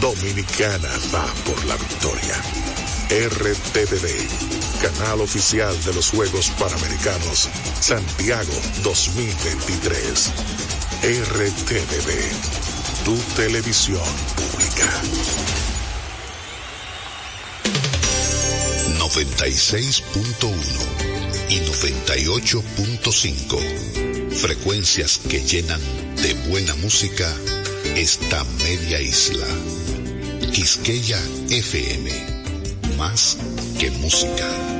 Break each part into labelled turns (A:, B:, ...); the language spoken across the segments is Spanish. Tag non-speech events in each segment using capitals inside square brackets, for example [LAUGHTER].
A: Dominicana va por la victoria. RTVD, canal oficial de los Juegos Panamericanos Santiago 2023. RTVD, tu televisión pública. 96.1 y 98.5. Frecuencias que llenan de buena música esta media isla. Quisqueya FM. Más que música.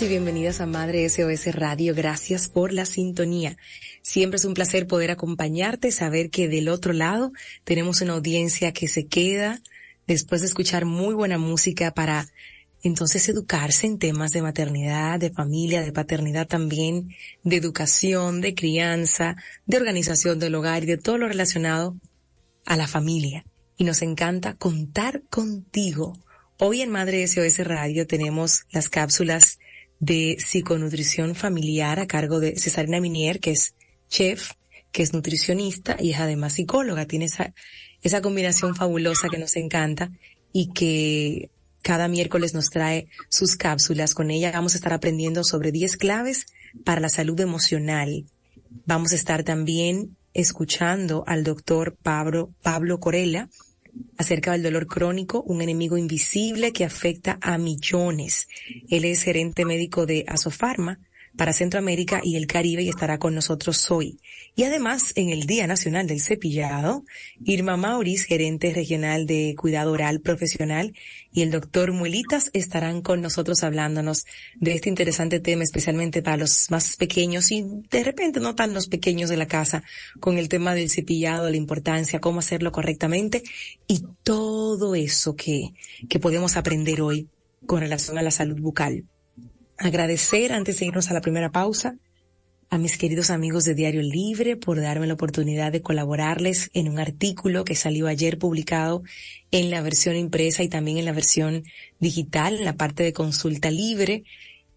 B: Y
C: bienvenidas a Madre SOS Radio. Gracias por la sintonía. Siempre es un placer poder acompañarte, saber que del otro lado tenemos una audiencia que se queda después de escuchar muy buena música para entonces educarse en temas de maternidad, de familia, de paternidad también, de educación, de crianza, de organización del hogar y de todo lo relacionado a la familia. Y nos encanta contar contigo Hoy en Madre SOS Radio tenemos las cápsulas de psiconutrición familiar a cargo de Cesarina Minier, que es chef, que es nutricionista y es además psicóloga. Tiene esa, esa combinación fabulosa que nos encanta y que cada miércoles nos trae sus cápsulas. Con ella vamos a estar aprendiendo sobre 10 claves para la salud emocional. Vamos a estar también escuchando al doctor Pablo, Pablo Corella, acerca del dolor crónico, un enemigo invisible que afecta a millones. Él es gerente médico de Asofarma para Centroamérica y el Caribe y estará con nosotros hoy. Y además, en el Día Nacional del Cepillado, Irma Mauris, gerente regional de Cuidado Oral Profesional, y el doctor Muelitas estarán con nosotros hablándonos de este interesante tema, especialmente para los más pequeños y de repente no tan los pequeños de la casa, con el tema del cepillado, la importancia, cómo hacerlo correctamente y todo eso que, que podemos aprender hoy con relación a la salud bucal agradecer antes de irnos a la primera pausa a mis queridos amigos de Diario Libre por darme la oportunidad de colaborarles en un artículo que salió ayer publicado en la versión impresa y también en la versión digital, en la parte de consulta libre,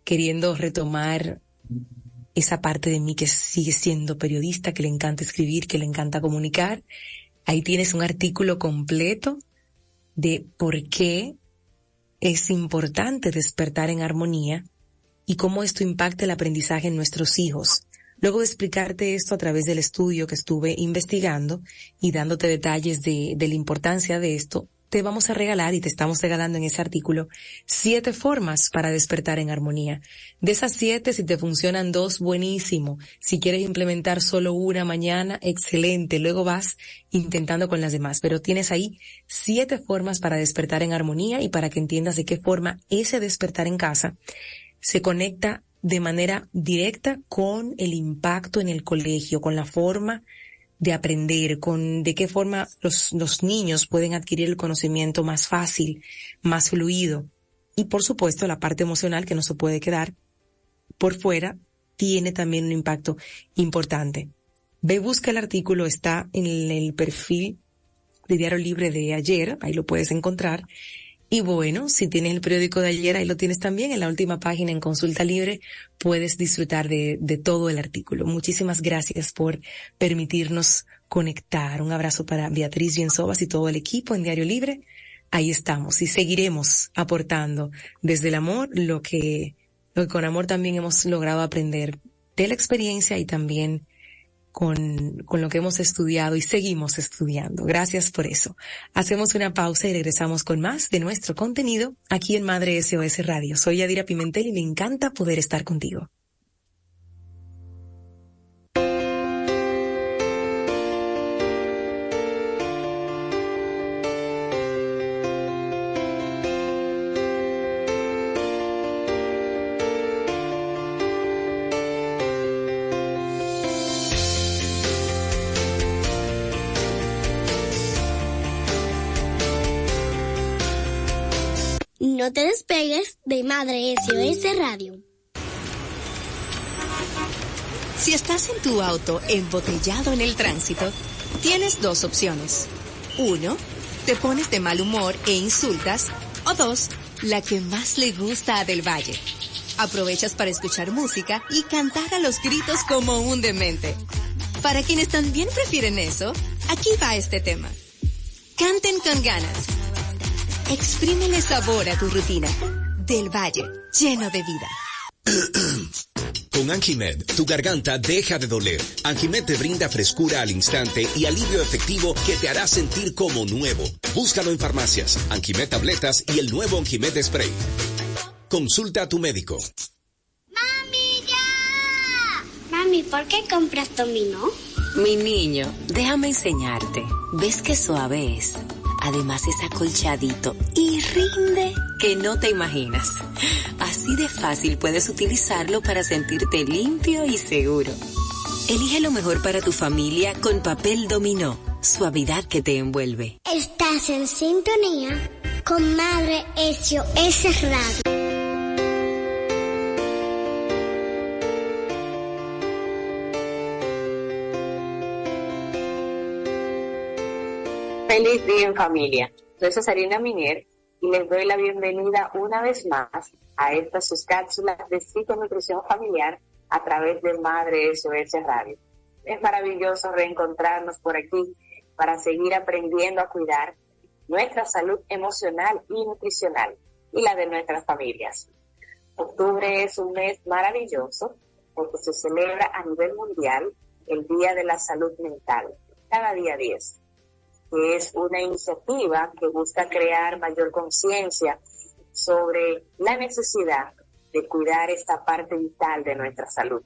C: queriendo retomar esa parte de mí que sigue siendo periodista, que le encanta escribir, que le encanta comunicar. Ahí tienes un artículo completo de por qué es importante despertar en armonía y cómo esto impacta el aprendizaje en nuestros hijos. Luego de explicarte esto a través del estudio que estuve investigando y dándote detalles de, de la importancia de esto, te vamos a regalar y te estamos regalando en ese artículo siete formas para despertar en armonía. De esas siete, si te funcionan dos, buenísimo. Si quieres implementar solo una mañana, excelente. Luego vas intentando con las demás. Pero tienes ahí siete formas para despertar en armonía y para que entiendas de qué forma ese despertar en casa se conecta de manera directa con el impacto en el colegio, con la forma de aprender, con de qué forma los, niños pueden adquirir el conocimiento más fácil, más fluido. Y por supuesto la parte emocional que no se puede quedar por fuera tiene también un impacto importante. Ve, busca el artículo, está en el perfil de Diario Libre de ayer, ahí lo puedes encontrar. Y bueno, si tienes el periódico de ayer, ahí lo tienes también en la última página en consulta libre, puedes disfrutar de, todo el artículo. Muchísimas gracias por permitirnos conectar. Un abrazo para Beatriz Bienzobas y todo el equipo en Diario Libre. Ahí estamos y seguiremos aportando desde el amor lo que, lo que con amor también hemos logrado aprender de la experiencia y también con, con lo que hemos estudiado y seguimos estudiando. Gracias por eso. Hacemos una pausa y regresamos con más de nuestro contenido aquí en Madre SOS Radio. Soy Yadira Pimentel y me encanta poder estar contigo.
D: No te despegues de Madre SOS Radio.
E: Si estás en tu auto embotellado en el tránsito, tienes dos opciones. Uno, te pones de mal humor e insultas. O dos, la que más le gusta a Del Valle. Aprovechas para escuchar música y cantar a los gritos como un demente. Para quienes también prefieren eso, aquí va este tema. Canten con ganas Exprímele sabor a tu rutina. Del Valle, lleno de vida.
F: Con Anjimed, tu garganta deja de doler. Anjimed te brinda frescura al instante y alivio efectivo que te hará sentir como nuevo. Búscalo en farmacias, Anjimed tabletas y el nuevo Anjimed spray. Consulta a tu médico.
D: ¡Mami, ya! Mami, ¿por qué compras dominó?
G: Mi niño, déjame enseñarte. ¿Ves qué suave es? Además es acolchadito y rinde que no te imaginas. Así de fácil puedes utilizarlo para sentirte limpio y seguro. Elige lo mejor para tu familia con papel dominó, suavidad que te envuelve.
D: Estás en sintonía con Madre SOS Radio.
H: Feliz día en familia. Soy Cesarina Minier y les doy la bienvenida una vez más a estas sus cápsulas de psiconutrición familiar a través de Madre SOS Radio. Es maravilloso reencontrarnos por aquí para seguir aprendiendo a cuidar nuestra salud emocional y nutricional y la de nuestras familias. Octubre es un mes maravilloso porque se celebra a nivel mundial el Día de la Salud Mental, cada día 10 que es una iniciativa que busca crear mayor conciencia sobre la necesidad de cuidar esta parte vital de nuestra salud.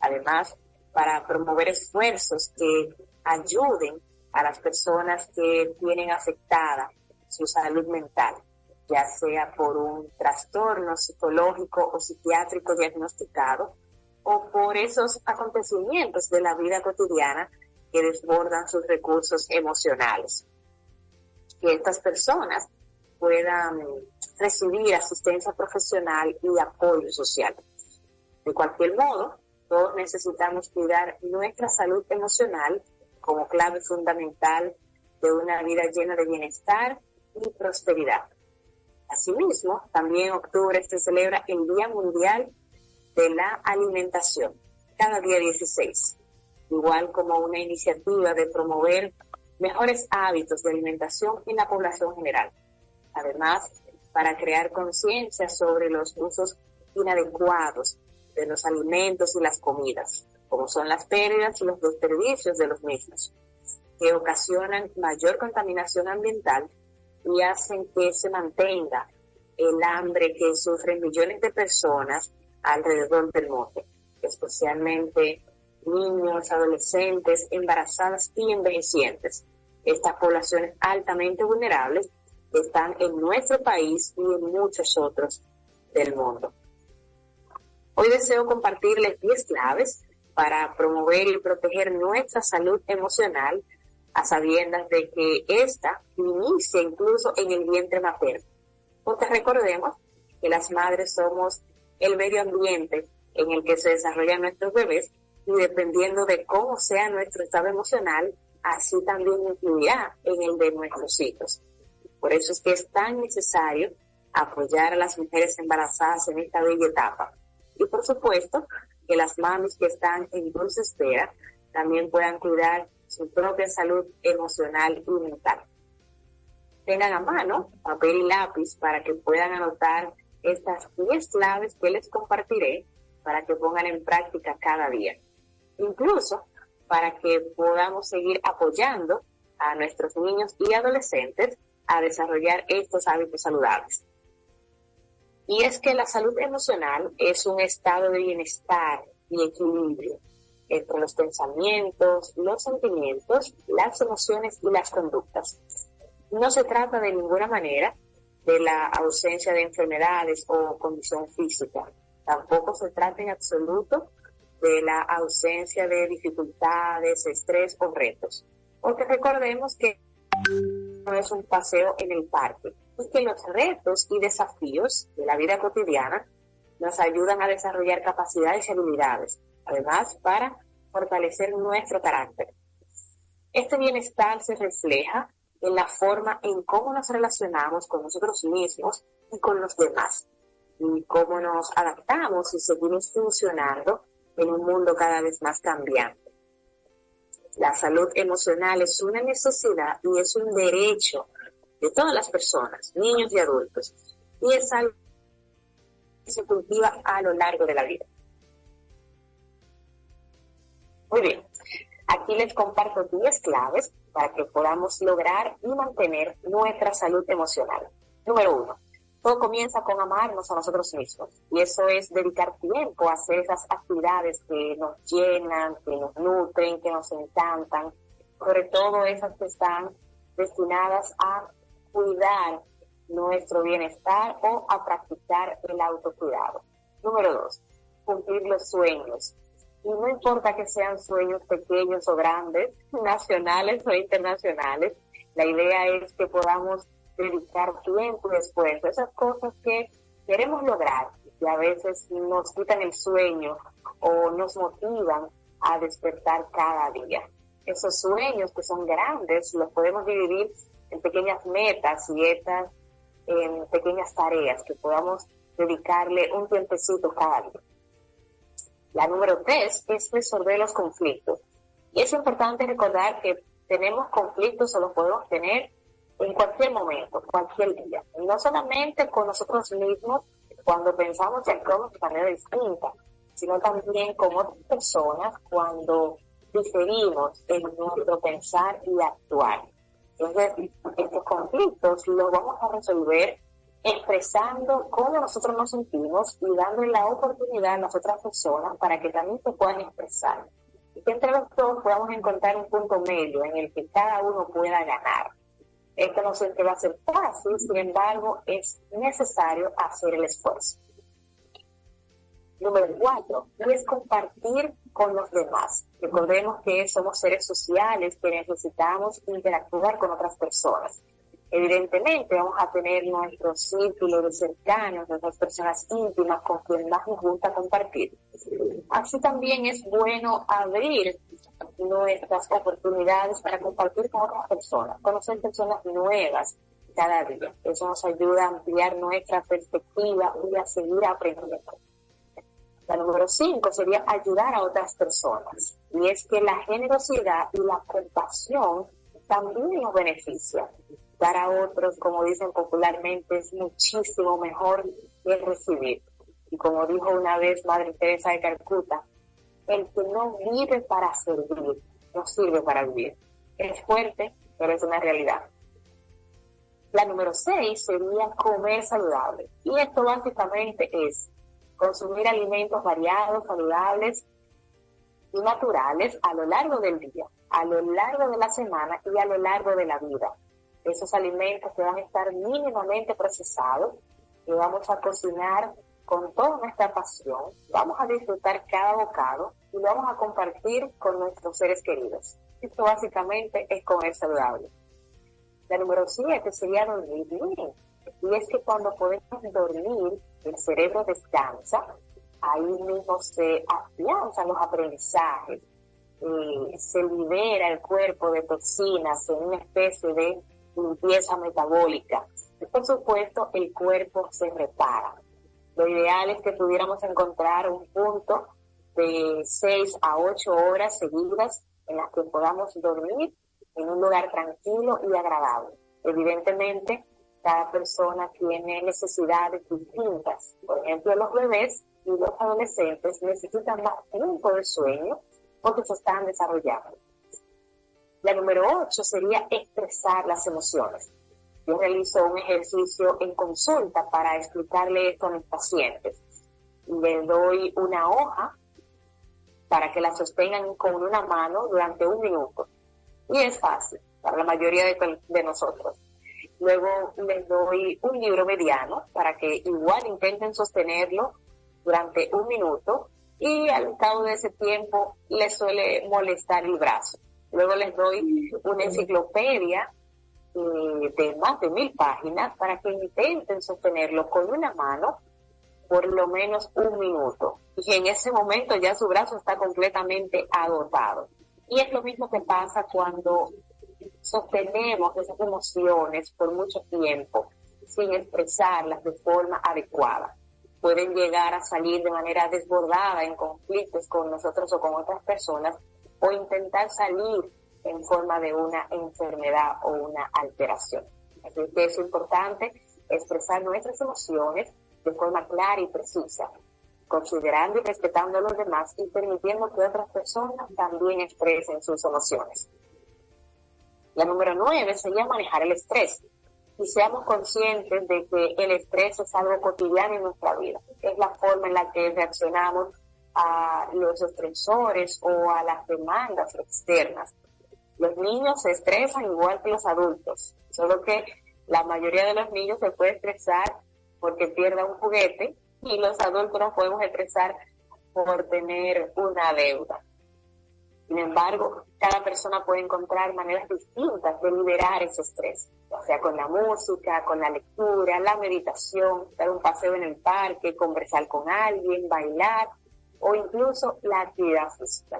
H: Además, para promover esfuerzos que ayuden a las personas que tienen afectada su salud mental, ya sea por un trastorno psicológico o psiquiátrico diagnosticado o por esos acontecimientos de la vida cotidiana que desbordan sus recursos emocionales. Que estas personas puedan recibir asistencia profesional y apoyo social. De cualquier modo, todos necesitamos cuidar nuestra salud emocional como clave fundamental de una vida llena de bienestar y prosperidad. Asimismo, también en octubre se celebra el Día Mundial de la Alimentación, cada día 16 igual como una iniciativa de promover mejores hábitos de alimentación en la población general. Además, para crear conciencia sobre los usos inadecuados de los alimentos y las comidas, como son las pérdidas y los desperdicios de los mismos, que ocasionan mayor contaminación ambiental y hacen que se mantenga el hambre que sufren millones de personas alrededor del mundo, especialmente niños, adolescentes, embarazadas y envejecientes. Estas poblaciones altamente vulnerables están en nuestro país y en muchos otros del mundo. Hoy deseo compartirles 10 claves para promover y proteger nuestra salud emocional a sabiendas de que esta inicia incluso en el vientre materno. Porque recordemos que las madres somos el medio ambiente en el que se desarrollan nuestros bebés y dependiendo de cómo sea nuestro estado emocional, así también influirá en el de nuestros hijos. Por eso es que es tan necesario apoyar a las mujeres embarazadas en esta bella etapa. Y por supuesto, que las mamis que están en dulce espera también puedan cuidar su propia salud emocional y mental. Tengan a mano papel y lápiz para que puedan anotar estas 10 claves que les compartiré para que pongan en práctica cada día. Incluso para que podamos seguir apoyando a nuestros niños y adolescentes a desarrollar estos hábitos saludables. Y es que la salud emocional es un estado de bienestar y equilibrio entre los pensamientos, los sentimientos, las emociones y las conductas. No se trata de ninguna manera de la ausencia de enfermedades o condición física. Tampoco se trata en absoluto de la ausencia de dificultades, estrés o retos. Porque recordemos que no es un paseo en el parque, es que los retos y desafíos de la vida cotidiana nos ayudan a desarrollar capacidades y habilidades, además para fortalecer nuestro carácter. Este bienestar se refleja en la forma en cómo nos relacionamos con nosotros mismos y con los demás, y cómo nos adaptamos y seguimos funcionando en un mundo cada vez más cambiante. La salud emocional es una necesidad y es un derecho de todas las personas, niños y adultos, y es algo que se cultiva a lo largo de la vida. Muy bien, aquí les comparto 10 claves para que podamos lograr y mantener nuestra salud emocional. Número uno, todo comienza con amarnos a nosotros mismos y eso es dedicar tiempo a hacer esas actividades que nos llenan, que nos nutren, que nos encantan, sobre todo esas que están destinadas a cuidar nuestro bienestar o a practicar el autocuidado. Número dos, cumplir los sueños. Y no importa que sean sueños pequeños o grandes, [LAUGHS] nacionales o internacionales, la idea es que podamos dedicar tiempo después a esas cosas que queremos lograr y a veces nos quitan el sueño o nos motivan a despertar cada día. Esos sueños que son grandes los podemos dividir en pequeñas metas y estas en pequeñas tareas que podamos dedicarle un tiempecito cada día. La número tres es resolver los conflictos. Y es importante recordar que tenemos conflictos o los podemos tener en cualquier momento, cualquier día. Y no solamente con nosotros mismos cuando pensamos y actuamos de manera distinta, sino también con otras personas cuando diferimos en nuestro pensar y actuar. Entonces, estos conflictos los vamos a resolver expresando cómo nosotros nos sentimos y dándole la oportunidad a las otras personas para que también se puedan expresar. Y que entre los dos podamos encontrar un punto medio en el que cada uno pueda ganar. Esto no siempre va a ser fácil, sin embargo, es necesario hacer el esfuerzo. Número cuatro, es compartir con los demás. Recordemos que somos seres sociales que necesitamos interactuar con otras personas. Evidentemente vamos a tener nuestro círculo de cercanos, nuestras personas íntimas con quien más nos gusta compartir. Así también es bueno abrir nuestras oportunidades para compartir con otras personas, conocer personas nuevas cada día. Eso nos ayuda a ampliar nuestra perspectiva y a seguir aprendiendo. La número cinco sería ayudar a otras personas. Y es que la generosidad y la compasión también nos beneficia. Dar a otros, como dicen popularmente, es muchísimo mejor que recibir. Y como dijo una vez Madre Teresa de Calcuta, el que no vive para servir, no sirve para vivir. Es fuerte, pero es una realidad. La número seis sería comer saludable. Y esto básicamente es consumir alimentos variados, saludables y naturales a lo largo del día, a lo largo de la semana y a lo largo de la vida. Esos alimentos que van a estar mínimamente procesados, y vamos a cocinar con toda nuestra pasión, vamos a disfrutar cada bocado y lo vamos a compartir con nuestros seres queridos. Esto básicamente es comer saludable. La número siete sería dormir bien. Y es que cuando podemos dormir, el cerebro descansa, ahí mismo se afianzan los aprendizajes, eh, se libera el cuerpo de toxinas en una especie de limpieza metabólica. Y por supuesto, el cuerpo se repara. Lo ideal es que pudiéramos encontrar un punto de 6 a 8 horas seguidas en las que podamos dormir en un lugar tranquilo y agradable. Evidentemente, cada persona tiene necesidades distintas. Por ejemplo, los bebés y los adolescentes necesitan más tiempo de sueño porque se están desarrollando. La número 8 sería expresar las emociones. Yo realizo un ejercicio en consulta para explicarle esto a mis pacientes. Le doy una hoja para que la sostengan con una mano durante un minuto. Y es fácil para la mayoría de, nosotros. Luego les doy un libro mediano para que igual intenten sostenerlo durante un minuto y al cabo de ese tiempo les suele molestar el brazo. Luego les doy una enciclopedia eh, de más de mil páginas para que intenten sostenerlo con una mano por lo menos un minuto. Y en ese momento ya su brazo está completamente agotado. Y es lo mismo que pasa cuando sostenemos esas emociones por mucho tiempo sin expresarlas de forma adecuada. Pueden llegar a salir de manera desbordada en conflictos con nosotros o con otras personas o intentar salir en forma de una enfermedad o una alteración. Así que es importante expresar nuestras emociones de forma clara y precisa, considerando y respetando a los demás y permitiendo que otras personas también expresen sus emociones. La número nueve sería manejar el estrés. Y seamos conscientes de que el estrés es algo cotidiano en nuestra vida. Es la forma en la que reaccionamos a los estresores o a las demandas externas. Los niños se estresan igual que los adultos, solo que la mayoría de los niños se puede estresar porque pierda un juguete y los adultos nos podemos estresar por tener una deuda. Sin embargo, cada persona puede encontrar maneras distintas de liberar ese estrés, o sea con la música, con la lectura, la meditación, dar un paseo en el parque, conversar con alguien, bailar o incluso la actividad física.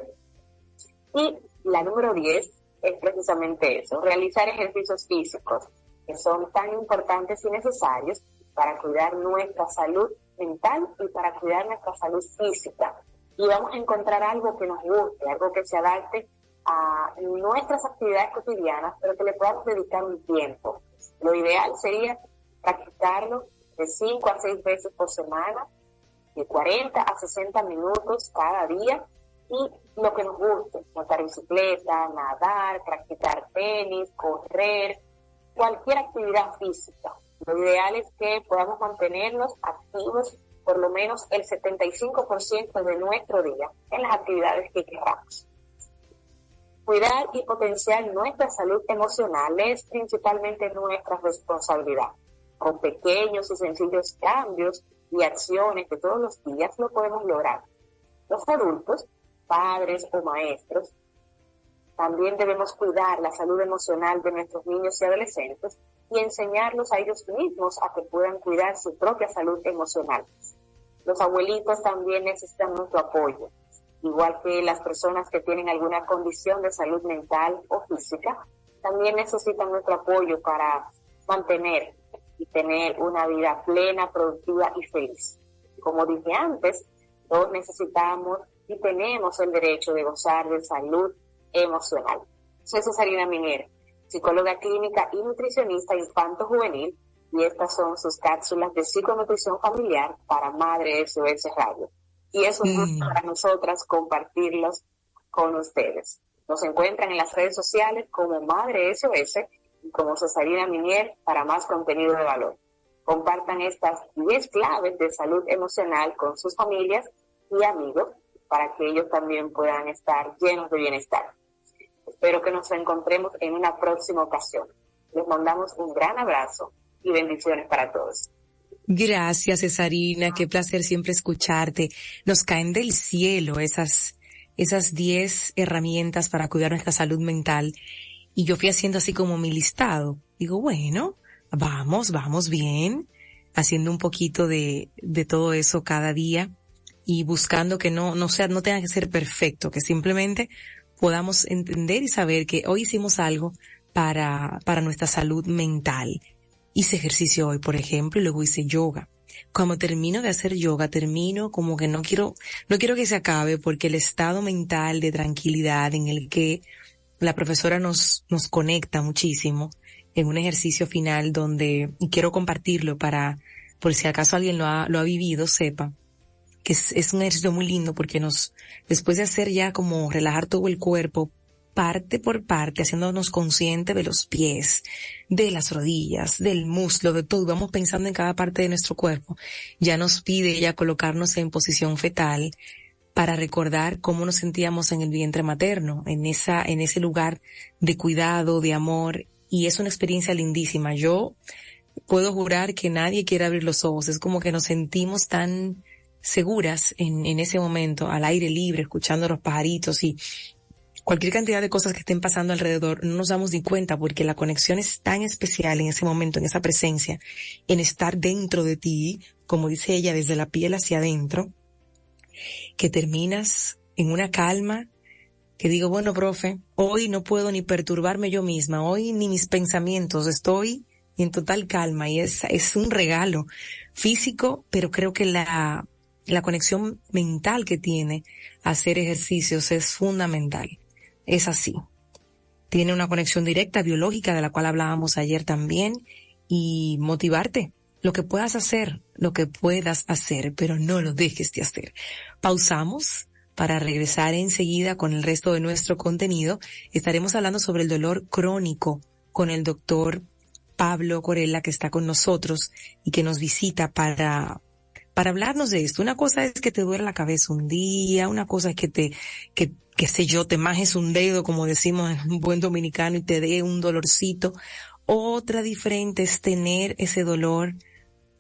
H: Y la número 10 es precisamente eso, realizar ejercicios físicos que son tan importantes y necesarios para cuidar nuestra salud mental y para cuidar nuestra salud física. Y vamos a encontrar algo que nos guste, algo que se adapte a nuestras actividades cotidianas, pero que le podamos dedicar un tiempo. Lo ideal sería practicarlo de 5 a 6 veces por semana, de 40 a 60 minutos cada día y lo que nos guste, montar bicicleta, nadar, practicar tenis, correr, cualquier actividad física. Lo ideal es que podamos mantenernos activos por lo menos el 75% de nuestro día en las actividades que queramos. Cuidar y potenciar nuestra salud emocional es principalmente nuestra responsabilidad. Con pequeños y sencillos cambios y acciones de todos los días lo podemos lograr. Los adultos padres o maestros, también debemos cuidar la salud emocional de nuestros niños y adolescentes y enseñarlos a ellos mismos a que puedan cuidar su propia salud emocional. Los abuelitos también necesitan nuestro apoyo, igual que las personas que tienen alguna condición de salud mental o física, también necesitan nuestro apoyo para mantener y tener una vida plena, productiva y feliz. Como dije antes, todos necesitamos y tenemos el derecho de gozar de salud emocional. Soy Cesarina Miner, psicóloga clínica y nutricionista infanto-juvenil, y estas son sus cápsulas de psiconutrición familiar para Madre SOS Radio. y es un gusto mm. para nosotras compartirlos con ustedes. Nos encuentran en las redes sociales como Madre SOS y como Cesarina Minier para más contenido de valor. Compartan estas 10 claves de salud emocional con sus familias y amigos para que ellos también puedan estar llenos de bienestar. Espero que nos encontremos en una próxima ocasión. Les mandamos un gran abrazo y bendiciones para todos.
C: Gracias, Cesarina. Qué placer siempre escucharte. Nos caen del cielo esas, esas diez herramientas para cuidar nuestra salud mental. Y yo fui haciendo así como mi listado. Digo, bueno, vamos, vamos bien. Haciendo un poquito de, de todo eso cada día y buscando que no, no sea, no tenga que ser perfecto, que simplemente podamos entender y saber que hoy hicimos algo para, para nuestra salud mental. Hice ejercicio hoy, por ejemplo, y luego hice yoga. Cuando termino de hacer yoga, termino como que no quiero, no quiero que se acabe porque el estado mental de tranquilidad en el que la profesora nos, nos conecta muchísimo en un ejercicio final donde, y quiero compartirlo para, por si acaso alguien lo ha, lo ha vivido, sepa, es, es un ejercicio muy lindo porque nos, después de hacer ya como relajar todo el cuerpo, parte por parte, haciéndonos consciente de los pies, de las rodillas, del muslo, de todo, vamos pensando en cada parte de nuestro cuerpo. Ya nos pide ya colocarnos en posición fetal para recordar cómo nos sentíamos en el vientre materno, en esa, en ese lugar de cuidado, de amor, y es una experiencia lindísima. Yo puedo jurar que nadie quiere abrir los ojos, es como que nos sentimos tan seguras en, ese momento, al aire libre, escuchando los pajaritos y cualquier cantidad de cosas que estén pasando alrededor, no nos damos ni cuenta porque la conexión es tan especial en ese momento, en esa presencia, en estar dentro de ti, como dice ella, desde la piel hacia adentro, que terminas en una calma que digo, bueno, profe, hoy no puedo ni perturbarme yo misma, hoy ni mis pensamientos, estoy en total calma y es, es un regalo físico, pero creo que la, la conexión mental que tiene hacer ejercicios es fundamental es así. Tiene una conexión directa biológica de la cual hablábamos ayer también y motivarte. Lo que puedas hacer, lo que puedas hacer, pero no lo dejes de hacer. Pausamos para regresar enseguida con el resto de nuestro contenido. Estaremos hablando sobre el dolor crónico con el doctor Pablo Corella que está con nosotros y que nos visita para para hablarnos de esto. Una cosa es que te duele la cabeza un día, una cosa es que te, que, qué sé yo, te majes un dedo, como decimos en un buen dominicano, y te dé un dolorcito. Otra diferente es tener ese dolor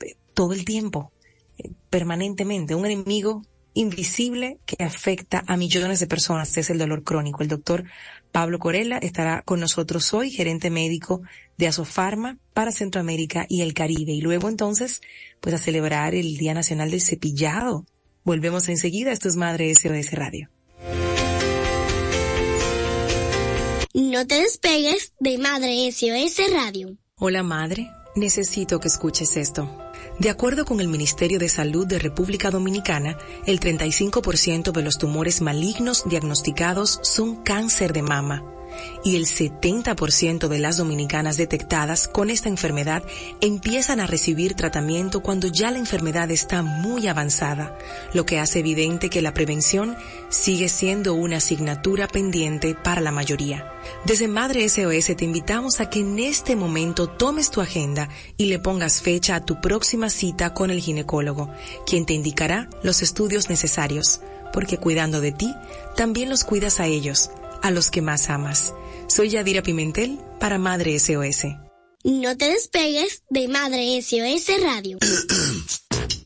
C: eh, todo el tiempo, eh, permanentemente. Un enemigo invisible que afecta a millones de personas es el dolor crónico. El doctor Pablo Corella estará con nosotros hoy, gerente médico de Asofarma para Centroamérica y el Caribe. Y luego entonces, pues a celebrar el Día Nacional del Cepillado. Volvemos enseguida. Esto es Madre SOS Radio.
D: No te despegues de Madre SOS Radio.
C: Hola madre, necesito que escuches esto. De acuerdo con el Ministerio de Salud de República Dominicana, el 35% de los tumores malignos diagnosticados son cáncer de mama y el 70% de las dominicanas detectadas con esta enfermedad empiezan a recibir tratamiento cuando ya la enfermedad está muy avanzada, lo que hace evidente que la prevención sigue siendo una asignatura pendiente para la mayoría. Desde Madre SOS te invitamos a que en este momento tomes tu agenda y le pongas fecha a tu próxima cita con el ginecólogo, quien te indicará los estudios necesarios, porque cuidando de ti, también los cuidas a ellos a los que más amas. Soy Yadira Pimentel para Madre SOS.
D: No te despegues de Madre SOS Radio. [CLEARS THROAT]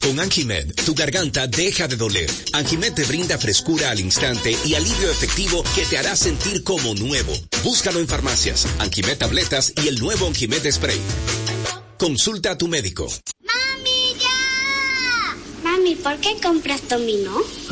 F: Con Anjimed, tu garganta deja de doler. Anjimed te brinda frescura al instante y alivio efectivo que te hará sentir como nuevo. Búscalo en farmacias, Anjimed tabletas y el nuevo Anjimed spray. Consulta a tu médico.
D: ¡Mami, ya! Mami, ¿por qué compras Domino?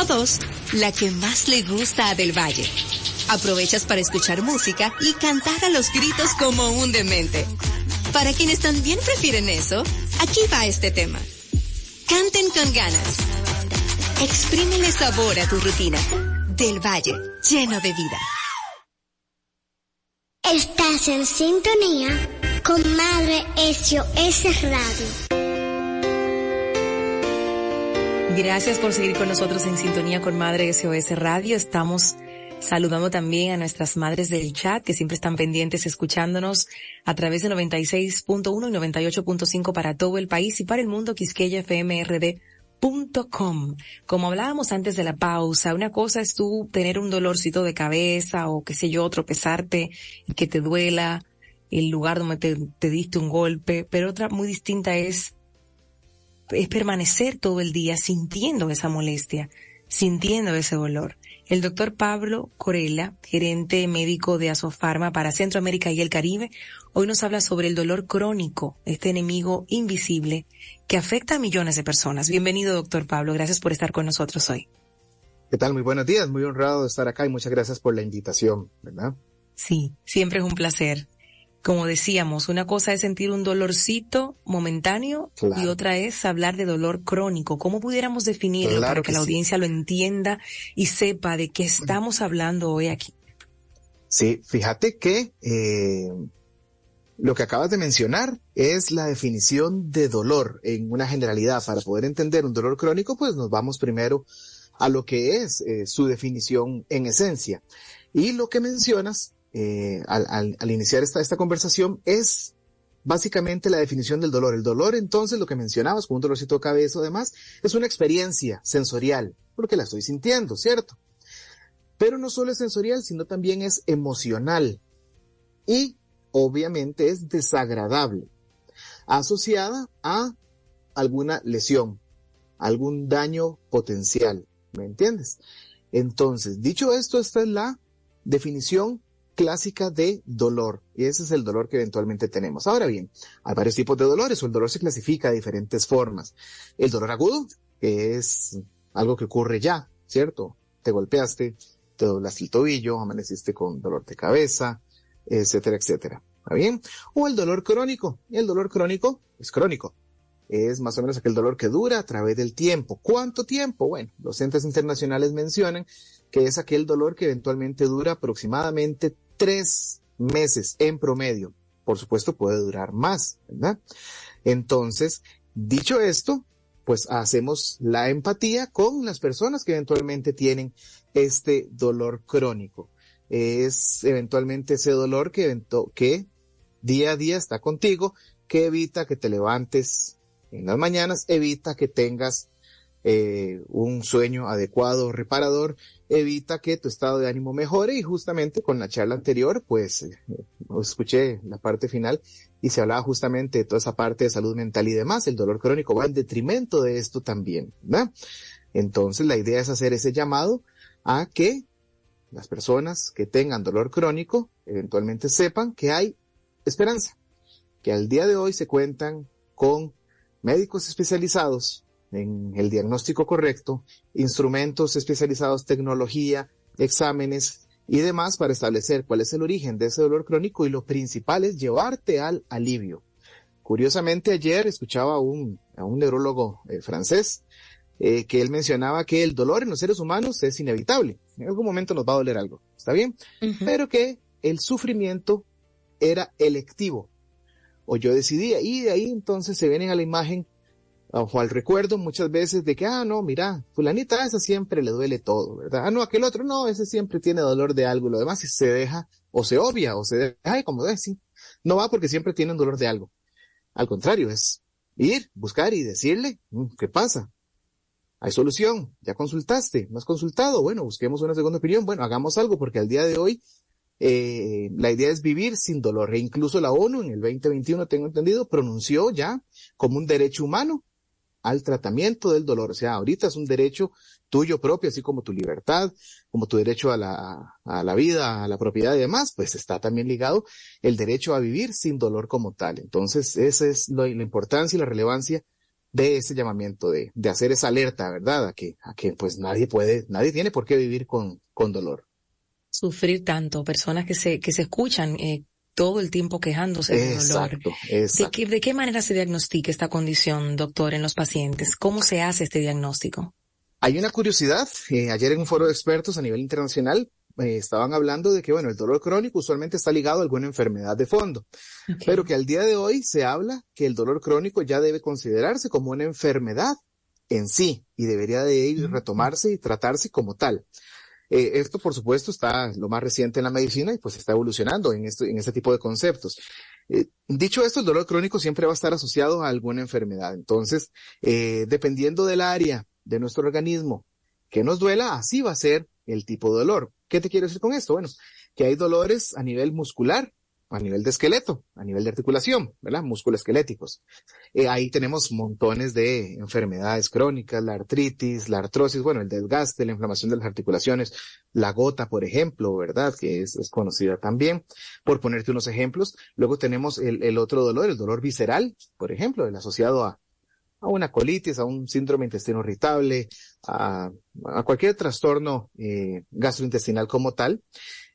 E: O dos, la que más le gusta a Del Valle. Aprovechas para escuchar música y cantar a los gritos como un demente. Para quienes también prefieren eso, aquí va este tema. Canten con ganas. Exprímele sabor a tu rutina. Del Valle, lleno de vida.
D: Estás en sintonía con Madre SOS Radio.
C: Gracias por seguir con nosotros en sintonía con Madre SOS Radio. Estamos saludando también a nuestras madres del chat que siempre están pendientes escuchándonos a través de 96.1 y 98.5 para todo el país y para el mundo quisqueyafmrd.com. Como hablábamos antes de la pausa, una cosa es tú tener un dolorcito de cabeza o qué sé yo, tropezarte y que te duela el lugar donde te, te diste un golpe, pero otra muy distinta es es permanecer todo el día sintiendo esa molestia, sintiendo ese dolor. El doctor Pablo Corella, gerente médico de Asofarma para Centroamérica y el Caribe, hoy nos habla sobre el dolor crónico, este enemigo invisible que afecta a millones de personas. Bienvenido, doctor Pablo. Gracias por estar con nosotros hoy.
I: ¿Qué tal? Muy buenos días. Muy honrado de estar acá y muchas gracias por la invitación, ¿verdad?
C: Sí, siempre es un placer como decíamos, una cosa es sentir un dolorcito momentáneo y otra es hablar de dolor crónico. ¿Cómo pudiéramos definirlo para que, la audiencia lo entienda y sepa de qué estamos hablando hoy aquí?
I: Sí, fíjate que eh, lo que acabas de mencionar es la definición de dolor en una generalidad. Para poder entender un dolor crónico, pues nos vamos primero a lo que es eh, su definición en esencia. Y lo que mencionas eh, al, al, iniciar esta, esta conversación es básicamente la definición del dolor. El dolor, entonces, lo que mencionabas, con un dolorcito de cabeza además, es una experiencia sensorial, porque la estoy sintiendo, ¿cierto? Pero no solo es sensorial, sino también es emocional. Y, obviamente, es desagradable, asociada a alguna lesión, algún daño potencial, ¿me entiendes? Entonces, dicho esto, esta es la definición clásica de dolor. Y ese es el dolor que eventualmente tenemos. Ahora bien, hay varios tipos de dolores o el dolor se clasifica de diferentes formas. El dolor agudo, que es algo que ocurre ya, ¿cierto? Te golpeaste, te doblaste el tobillo, amaneciste con dolor de cabeza, etcétera, etcétera. ¿Está bien? O el dolor crónico. El dolor crónico es crónico. Es más o menos aquel dolor que dura a través del tiempo. ¿Cuánto tiempo? Bueno, los entes internacionales mencionan que es aquel dolor que eventualmente dura aproximadamente tres meses en promedio. Por supuesto, puede durar más, ¿verdad? Entonces, dicho esto, pues hacemos la empatía con las personas que eventualmente tienen este dolor crónico. Es eventualmente ese dolor que, que día a día está contigo, que evita que te levantes en las mañanas, evita que tengas eh, un sueño adecuado, reparador, evita que tu estado de ánimo mejore y justamente con la charla anterior, pues eh, escuché la parte final y se hablaba justamente de toda esa parte de salud mental y demás. El dolor crónico va en detrimento de esto también, ¿verdad? Entonces la idea es hacer ese llamado a que las personas que tengan dolor crónico eventualmente sepan que hay esperanza, que al día de hoy se cuentan con médicos especializados en el diagnóstico correcto, instrumentos especializados, tecnología, exámenes y demás para establecer cuál es el origen de ese dolor crónico y lo principal es llevarte al alivio. Curiosamente ayer escuchaba a un, a un neurólogo eh, francés eh, que él mencionaba que el dolor en los seres humanos es inevitable. En algún momento nos va a doler algo, ¿está bien? Pero que el sufrimiento era electivo. O yo decidía, y de ahí entonces se vienen a la imagen o al recuerdo muchas veces de que, ah, no, mira, fulanita esa siempre le duele todo, ¿verdad? Ah, no, aquel otro no, ese siempre tiene dolor de algo, lo demás se deja, o se obvia, o se deja, ay, como sí. No va porque siempre tienen dolor de algo. Al contrario, es ir, buscar y decirle, mm, ¿qué pasa? Hay solución, ya consultaste, no has consultado, bueno, busquemos una segunda opinión, bueno, hagamos algo porque al día de hoy eh, la idea es vivir sin dolor. E incluso la ONU en el 2021, tengo entendido, pronunció ya como un derecho humano al tratamiento del dolor. O sea, ahorita es un derecho tuyo propio, así como tu libertad, como tu derecho a la, a la vida, a la propiedad y demás, pues está también ligado el derecho a vivir sin dolor como tal. Entonces, esa es la importancia y la relevancia de ese llamamiento de, de hacer esa alerta, ¿verdad? A que, a que pues nadie puede, nadie tiene por qué vivir con, con dolor.
C: Sufrir tanto, personas que se, que se escuchan eh, todo el tiempo quejándose de dolor. Exacto. ¿De qué, ¿De qué manera se diagnostica esta condición, doctor, en los pacientes? ¿Cómo se hace este diagnóstico?
I: Hay una curiosidad. Eh, ayer en un foro de expertos a nivel internacional eh, estaban hablando de que, bueno, el dolor crónico usualmente está ligado a alguna enfermedad de fondo, pero que al día de hoy se habla que el dolor crónico ya debe considerarse como una enfermedad en sí y debería de ir, retomarse y tratarse como tal. Eh, esto, por supuesto, está lo más reciente en la medicina y pues está evolucionando en, esto, en este tipo de conceptos. Eh, dicho esto, el dolor crónico siempre va a estar asociado a alguna enfermedad. Entonces, dependiendo del área de nuestro organismo que nos duela, así va a ser el tipo de dolor. ¿Qué te quiero decir con esto? Bueno, que hay dolores a nivel muscular, a nivel de esqueleto, a nivel de articulación, ¿verdad? Músculos esqueléticos. Eh, ahí tenemos montones de enfermedades crónicas, la artritis, la artrosis, bueno, el desgaste, la inflamación de las articulaciones, la gota, por ejemplo, ¿verdad? Que es, conocida también, por ponerte unos ejemplos. Luego tenemos el, otro dolor, el dolor visceral, por ejemplo, el asociado a, una colitis, a un síndrome intestino irritable, a, a cualquier trastorno eh, gastrointestinal como tal.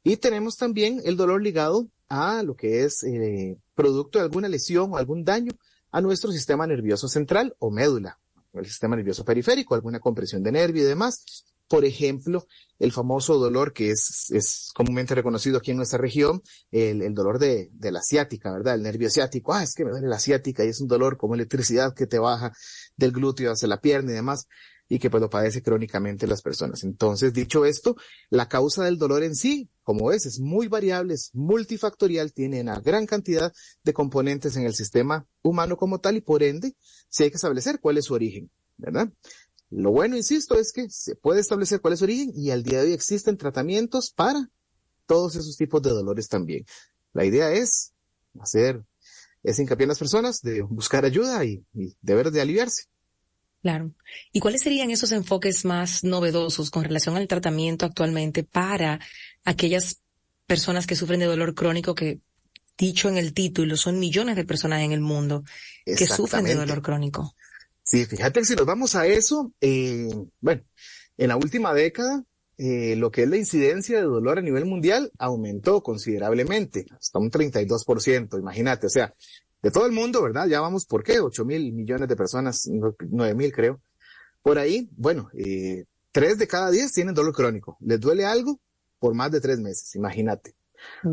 I: Y tenemos también el dolor ligado a lo que es eh, producto de alguna lesión o algún daño a nuestro sistema nervioso central o médula, el sistema nervioso periférico, alguna compresión de nervio y demás. Por ejemplo, el famoso dolor que es, es comúnmente reconocido aquí en nuestra región, el, el dolor de, de, la ciática, ¿verdad? El nervio ciático, ah, es que me duele la ciática y es un dolor como electricidad que te baja del glúteo hacia la pierna y demás, y que pues lo padece crónicamente las personas. Entonces, dicho esto, la causa del dolor en sí, como ves, es muy variable, es multifactorial, tiene una gran cantidad de componentes en el sistema humano como tal y por ende, sí hay que establecer cuál es su origen, ¿verdad? Lo bueno, insisto, es que se puede establecer cuál es su origen y al día de hoy existen tratamientos para todos esos tipos de dolores también. La idea es hacer ese hincapié en las personas de buscar ayuda y deber de aliviarse.
C: Claro. ¿Y cuáles serían esos enfoques más novedosos con relación al tratamiento actualmente para aquellas personas que sufren de dolor crónico que, dicho en el título, son millones de personas en el mundo que sufren de dolor crónico?
I: Sí, fíjate que si nos vamos a eso, eh, bueno, en la última década, eh, lo que es la incidencia de dolor a nivel mundial aumentó considerablemente, hasta un 32%, imagínate, o sea, de todo el mundo, ¿verdad? Ya vamos, ¿por qué? 8 mil millones de personas, 9 mil creo. Por ahí, bueno, eh, 3 de cada 10 tienen dolor crónico. Les duele algo por más de 3 meses, imagínate.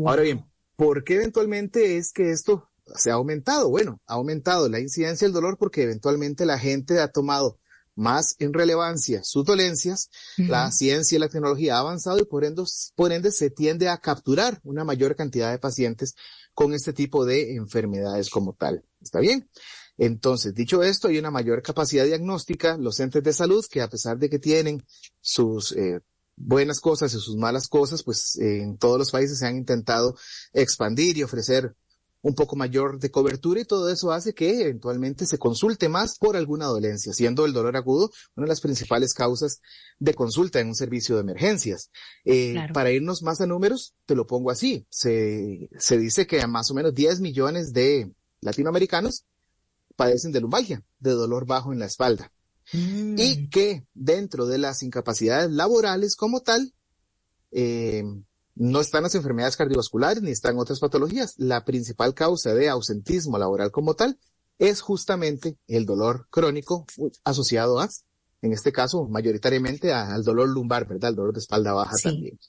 I: Ahora bien, ¿por qué eventualmente es que esto se ha aumentado. Bueno, ha aumentado la incidencia del dolor porque eventualmente la gente ha tomado más en relevancia sus dolencias, la ciencia y la tecnología ha avanzado y por ende, por ende se tiende a capturar una mayor cantidad de pacientes con este tipo de enfermedades como tal. ¿Está bien? Entonces, dicho esto, hay una mayor capacidad diagnóstica, los entes de salud, que a pesar de que tienen sus eh, buenas cosas y sus malas cosas, pues en todos los países se han intentado expandir y ofrecer un poco mayor de cobertura y todo eso hace que eventualmente se consulte más por alguna dolencia, siendo el dolor agudo una de las principales causas de consulta en un servicio de emergencias. Eh, Para irnos más a números, te lo pongo así. Se, se dice que más o menos 10 millones de latinoamericanos padecen de lumbalgia, de dolor bajo en la espalda. Mm. Y que dentro de las incapacidades laborales como tal, eh, no están las enfermedades cardiovasculares ni están otras patologías. La principal causa de ausentismo laboral como tal es justamente el dolor crónico asociado a, en este caso, mayoritariamente al dolor lumbar, ¿verdad? El dolor de espalda baja también.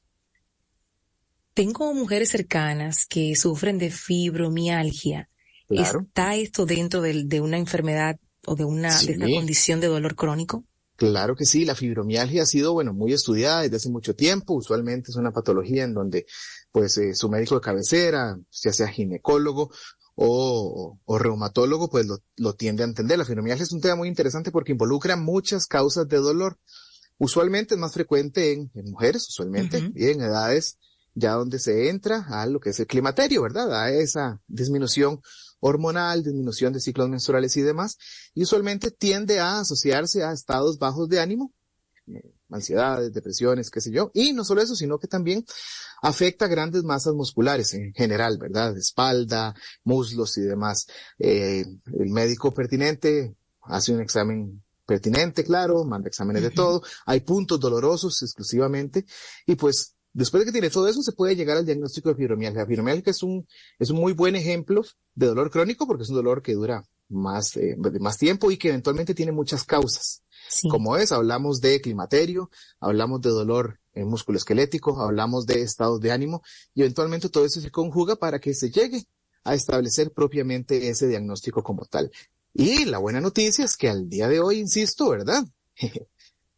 C: Tengo mujeres cercanas que sufren de fibromialgia. ¿Está esto dentro de, una enfermedad o de una, de una condición de dolor crónico?
I: Claro que sí, la fibromialgia ha sido, bueno, muy estudiada desde hace mucho tiempo. Usualmente es una patología en donde, pues, eh, su médico de cabecera, ya sea ginecólogo o, o reumatólogo, pues lo, lo, tiende a entender. La fibromialgia es un tema muy interesante porque involucra muchas causas de dolor. Usualmente es más frecuente en, mujeres, usualmente, y en edades ya donde se entra a lo que es el climaterio, ¿verdad? A esa disminución hormonal, disminución de ciclos menstruales y demás, y usualmente tiende a asociarse a estados bajos de ánimo, eh, ansiedades, depresiones, qué sé yo, y no solo eso, sino que también afecta grandes masas musculares en general, ¿verdad? Espalda, muslos y demás. Eh, el médico pertinente hace un examen pertinente, claro, manda exámenes de todo, hay puntos dolorosos exclusivamente, y pues después de que tiene todo eso, se puede llegar al diagnóstico de fibromialgia. La fibromialgia es un, es un muy buen ejemplo de dolor crónico porque es un dolor que dura más, eh, más tiempo y que eventualmente tiene muchas causas. Como es, hablamos de climaterio, hablamos de dolor en músculo esquelético, hablamos de estados de ánimo y eventualmente todo eso se conjuga para que se llegue a establecer propiamente ese diagnóstico como tal. Y la buena noticia es que al día de hoy, insisto, ¿verdad? [LAUGHS]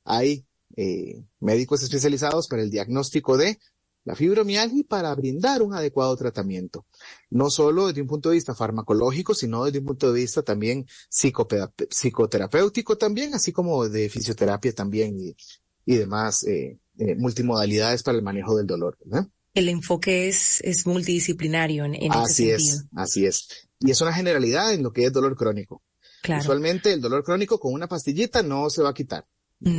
I: Hay eh, médicos especializados para el diagnóstico de la fibromialgia y para brindar un adecuado tratamiento. No solo desde un punto de vista farmacológico, sino desde un punto de vista también psicoterapéutico también, así como de fisioterapia también y, y demás eh, eh, multimodalidades para el manejo del dolor. ¿verdad?
C: El enfoque es, es multidisciplinario en, en
I: así
C: ese sentido.
I: es, así es. Y es una generalidad en lo que es dolor crónico. Usualmente el dolor crónico con una pastillita no se va a quitar.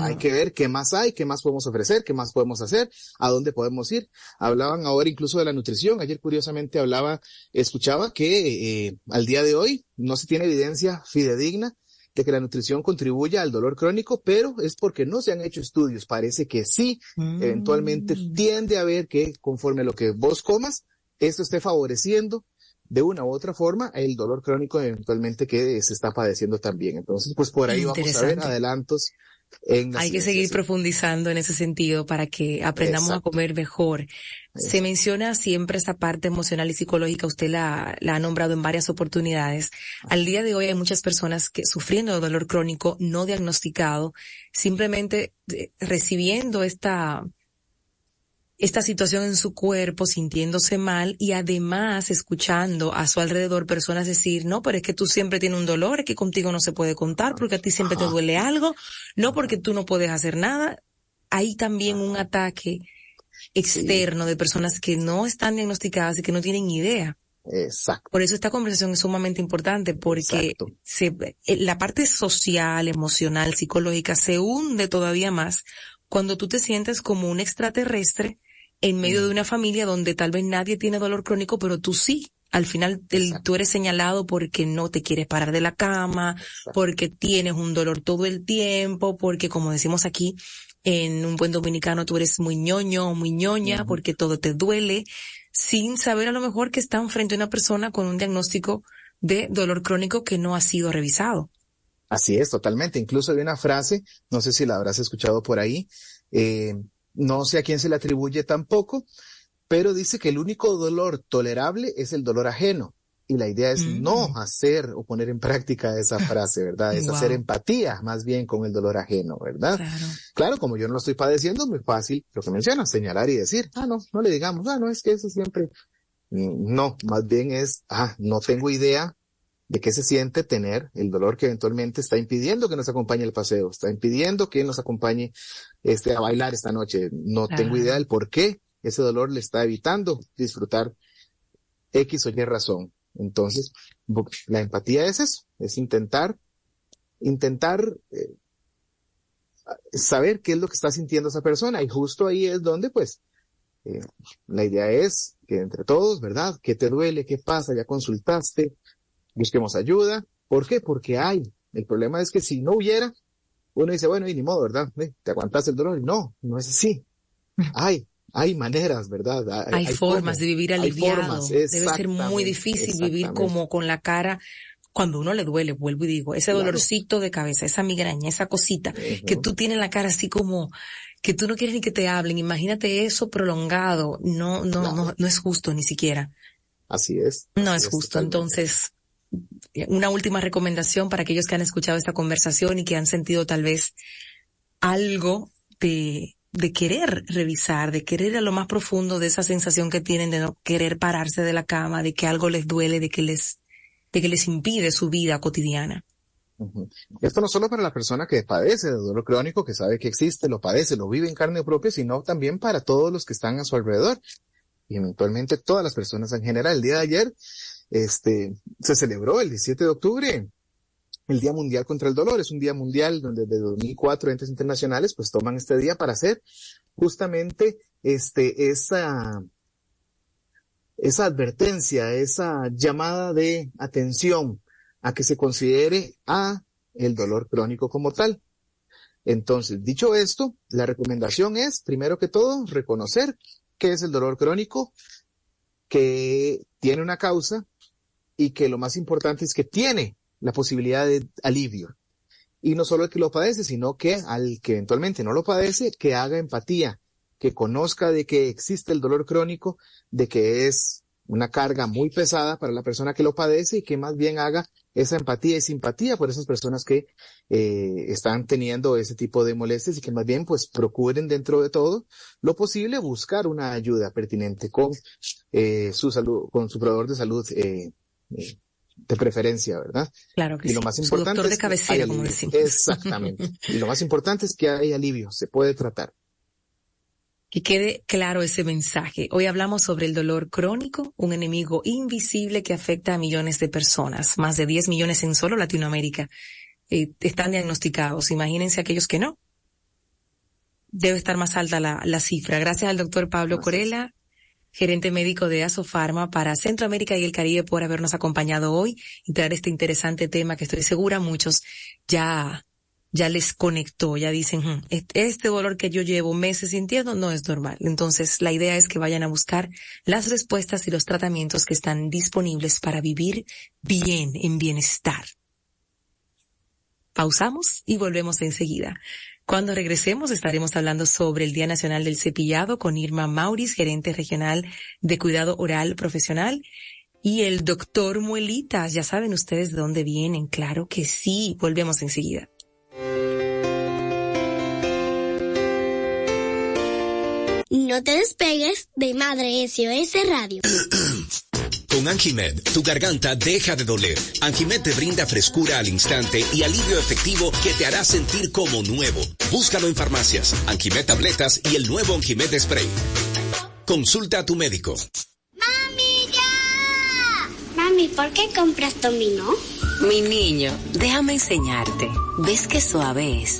I: Hay que ver qué más hay, qué más podemos ofrecer, qué más podemos hacer, a dónde podemos ir. Hablaban ahora incluso de la nutrición. Ayer curiosamente hablaba, escuchaba que eh, al día de hoy no se tiene evidencia fidedigna de que la nutrición contribuya al dolor crónico, pero es porque no se han hecho estudios. Parece que sí, eventualmente mm. tiende a ver que conforme lo que vos comas, esto esté favoreciendo de una u otra forma el dolor crónico eventualmente que se está padeciendo también. Entonces, pues por ahí vamos a ver adelantos. En
C: Hay que seguir profundizando en ese sentido para que aprendamos a comer mejor. Se menciona siempre esa parte emocional y psicológica, usted la, la, ha nombrado en varias oportunidades. Al día de hoy hay muchas personas que sufriendo de dolor crónico no diagnosticado, simplemente eh, recibiendo esta, esta situación en su cuerpo, sintiéndose mal y además escuchando a su alrededor personas decir, no, pero es que tú siempre tienes un dolor, es que contigo no se puede contar porque a ti siempre te duele algo, no porque tú no puedes hacer nada. Hay también un ataque externo de personas que no están diagnosticadas y que no tienen idea.
I: Exacto.
C: Por eso esta conversación es sumamente importante porque se, eh, la parte social, emocional, psicológica se hunde todavía más cuando tú te sientes como un extraterrestre en medio de una familia donde tal vez nadie tiene dolor crónico, pero tú sí. Al final tú eres señalado porque no te quieres parar de la cama, porque tienes un dolor todo el tiempo, porque como decimos aquí, en un buen dominicano tú eres muy ñoño o muy ñoña, porque todo te duele, sin saber a lo mejor que están frente a una persona con un diagnóstico de dolor crónico que no ha sido revisado.
I: Así es, totalmente. Incluso hay una frase, no sé si la habrás escuchado por ahí, eh, no sé a quién se le atribuye tampoco, pero dice que el único dolor tolerable es el dolor ajeno. Y la idea es no mm. hacer o poner en práctica esa [LAUGHS] frase, ¿verdad? Es hacer empatía más bien con el dolor ajeno, ¿verdad? Claro. como yo no lo estoy padeciendo, es muy fácil lo que mencionas, señalar y decir, ah, no, no le digamos, ah, no, es que eso siempre, mm, no, más bien es, ah, no tengo idea de qué se siente tener el dolor que eventualmente está impidiendo que nos acompañe el paseo, está impidiendo que nos acompañe este, a bailar esta noche. No tengo idea del por qué ese dolor le está evitando disfrutar X o Y razón. Entonces, la empatía es eso, es intentar, intentar eh, saber qué es lo que está sintiendo esa persona y justo ahí es donde pues eh, la idea es que entre todos, ¿verdad? ¿Qué te duele? ¿Qué pasa? ¿Ya consultaste? Busquemos ayuda. ¿Por qué? Porque hay. El problema es que si no hubiera, uno dice, bueno, y ni modo, ¿verdad? Te aguantas el dolor. No, no es así. [LAUGHS] Hay, hay maneras, ¿verdad?
C: Hay, formas de vivir aliviado. Debe ser muy difícil vivir como con la cara cuando uno le duele, vuelvo y digo, ese dolorcito de cabeza, esa migraña, esa cosita, que tú tienes la cara así como, que tú no quieres ni que te hablen, imagínate eso prolongado, no, no, no, no es justo ni siquiera.
I: Así es.
C: No es justo, entonces, una última recomendación para aquellos que han escuchado esta conversación y que han sentido tal vez algo de, de querer revisar, de querer a lo más profundo de esa sensación que tienen de no querer pararse de la cama, de que algo les duele, de que les, de que les impide su vida cotidiana.
I: Esto no solo para la persona que padece de dolor crónico, que sabe que existe, lo padece, lo vive en carne propia, sino también para todos los que están a su alrededor y eventualmente todas las personas en general. El día de ayer este, se celebró el 17 de octubre el Día Mundial contra el Dolor. Es un día mundial donde desde 2004 entes internacionales pues toman este día para hacer justamente este, esa, esa advertencia, esa llamada de atención a que se considere a el dolor crónico como tal. Entonces, dicho esto, la recomendación es, primero que todo, reconocer qué es el dolor crónico, que tiene una causa y que lo más importante es que tiene la posibilidad de alivio. Y no solo el que lo padece, sino que al que eventualmente no lo padece, que haga empatía, que conozca de que existe el dolor crónico, de que es una carga muy pesada para la persona que lo padece y que más bien haga esa empatía y simpatía por esas personas que eh, están teniendo ese tipo de molestias y que más bien pues procuren dentro de todo lo posible buscar una ayuda pertinente con eh, su salud, con su proveedor de salud eh, de preferencia, ¿verdad?
C: Claro que
I: y
C: lo
I: más importante
C: doctor de cabecera, como decimos.
I: Exactamente. [LAUGHS] y lo más importante es que hay alivio, se puede tratar.
C: Que quede claro ese mensaje. Hoy hablamos sobre el dolor crónico, un enemigo invisible que afecta a millones de personas, más de 10 millones en solo Latinoamérica. Eh, están diagnosticados. Imagínense aquellos que no. Debe estar más alta la, la cifra. Gracias al doctor Pablo Corella, gerente médico de Asofarma para Centroamérica y el Caribe por habernos acompañado hoy y traer este interesante tema que estoy segura muchos ya ya les conectó, ya dicen, hmm, este dolor que yo llevo meses sintiendo no es normal. Entonces, la idea es que vayan a buscar las respuestas y los tratamientos que están disponibles para vivir bien, en bienestar. Pausamos y volvemos enseguida. Cuando regresemos estaremos hablando sobre el Día Nacional del Cepillado con Irma Mauris, gerente regional de cuidado oral profesional, y el doctor Muelitas. Ya saben ustedes de dónde vienen, claro que sí. Volvemos enseguida.
D: No te despegues de Madre SOS Radio. [CLEARS THROAT]
F: Con Anjimed, tu garganta deja de doler. Anjimed te brinda frescura al instante y alivio efectivo que te hará sentir como nuevo. Búscalo en farmacias, Anjimed tabletas y el nuevo Anjimed spray. Consulta a tu médico.
D: ¡Mami, ya! Mami, ¿por qué compras dominó?
G: Mi niño, déjame enseñarte. ¿Ves qué suave es?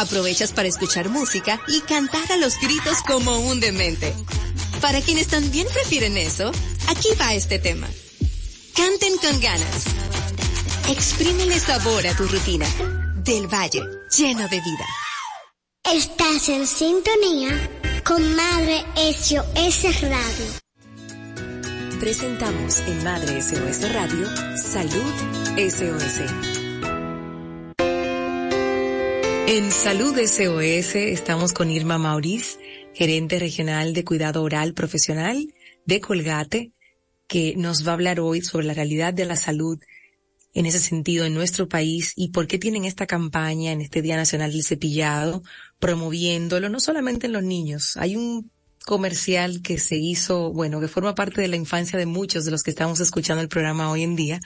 E: aprovechas para escuchar música y cantar a los gritos como un demente. Para quienes también prefieren eso, aquí va este tema. Canten con ganas. Exprímele sabor a tu rutina. Del Valle, lleno de vida.
D: Estás en sintonía con Madre SOS Radio.
E: Presentamos en Madre SOS Radio Salud SOS. En Salud SOS estamos con Irma Mauriz, gerente regional de cuidado oral profesional de Colgate, que nos va a hablar hoy sobre la realidad de la salud en ese sentido en nuestro país y por qué tienen esta campaña en este Día Nacional del Cepillado, promoviéndolo no solamente en los niños. Hay un comercial que se hizo, bueno, que forma parte de la infancia de muchos de los que estamos escuchando el programa hoy en día,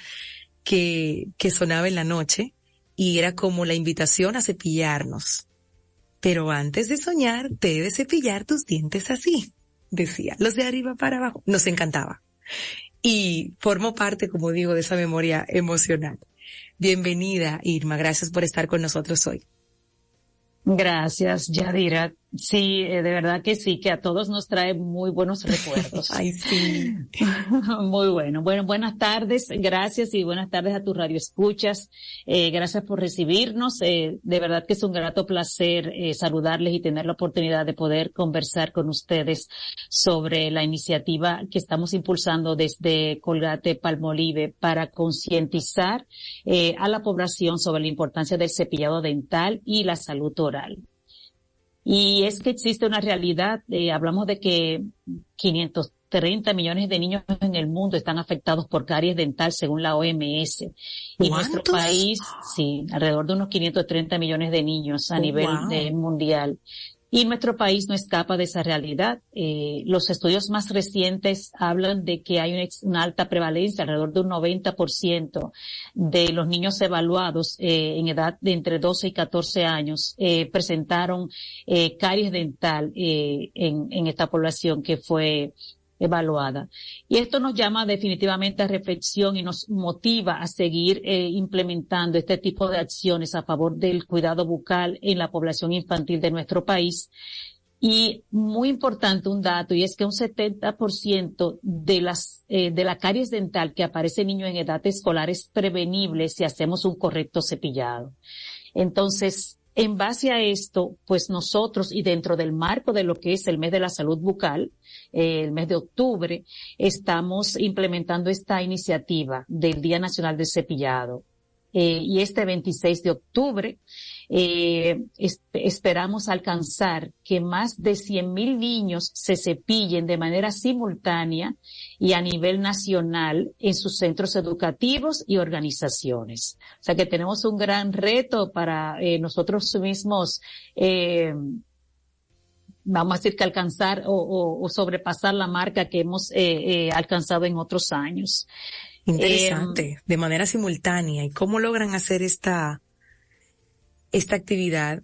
E: que, que sonaba en la noche y era como la invitación a cepillarnos. Pero antes de soñar, debes cepillar tus dientes así, decía, los de arriba para abajo. Nos encantaba. Y formo parte, como digo, de esa memoria emocional. Bienvenida, Irma. Gracias por estar con nosotros hoy.
J: Gracias, Yadira. Sí, eh, de verdad que sí, que a todos nos trae muy buenos [LAUGHS] recuerdos.
C: Ay, sí. [LAUGHS]
J: muy bueno. Bueno, buenas tardes, gracias y buenas tardes a tus radioescuchas. Eh, gracias por recibirnos. Eh, de verdad que es un grato placer eh, saludarles y tener la oportunidad de poder conversar con ustedes sobre la iniciativa que estamos impulsando desde Colgate Palmolive para concientizar a la población sobre la importancia del cepillado dental y la salud oral. Y es que existe una realidad, eh, hablamos de que 530 millones de niños en el mundo están afectados por caries dental según la OMS. Y nuestro país, sí, alrededor de unos 530 millones de niños a
C: Oh,
J: nivel
C: wow.
J: eh, mundial. Y nuestro país no escapa de esa realidad. Eh, los estudios más recientes hablan de que hay una, alta prevalencia, alrededor de un 90% de los niños evaluados eh, en edad de entre 12 y 14 años eh, presentaron eh, caries dental en, en esta población que fue evaluada. Y esto nos llama definitivamente a reflexión y nos motiva a seguir eh, implementando este tipo de acciones a favor del cuidado bucal en la población infantil de nuestro país. Y muy importante un dato, y es que un 70% de las, eh, de la caries dental que aparece en niños en edad escolar es prevenible si hacemos un correcto cepillado. Entonces, en base a esto, pues nosotros y dentro del marco de lo que es el mes de la salud bucal, eh, el mes de octubre, estamos implementando esta iniciativa del Día Nacional del Cepillado. Eh, y este 26 de octubre eh, esperamos alcanzar que más de 100.000 niños se cepillen de manera simultánea y a nivel nacional en sus centros educativos y organizaciones. O sea que tenemos un gran reto para eh, nosotros mismos vamos a decir que alcanzar o, sobrepasar la marca que hemos alcanzado en otros años.
C: Interesante, de manera simultánea. ¿Y cómo logran hacer esta, esta actividad?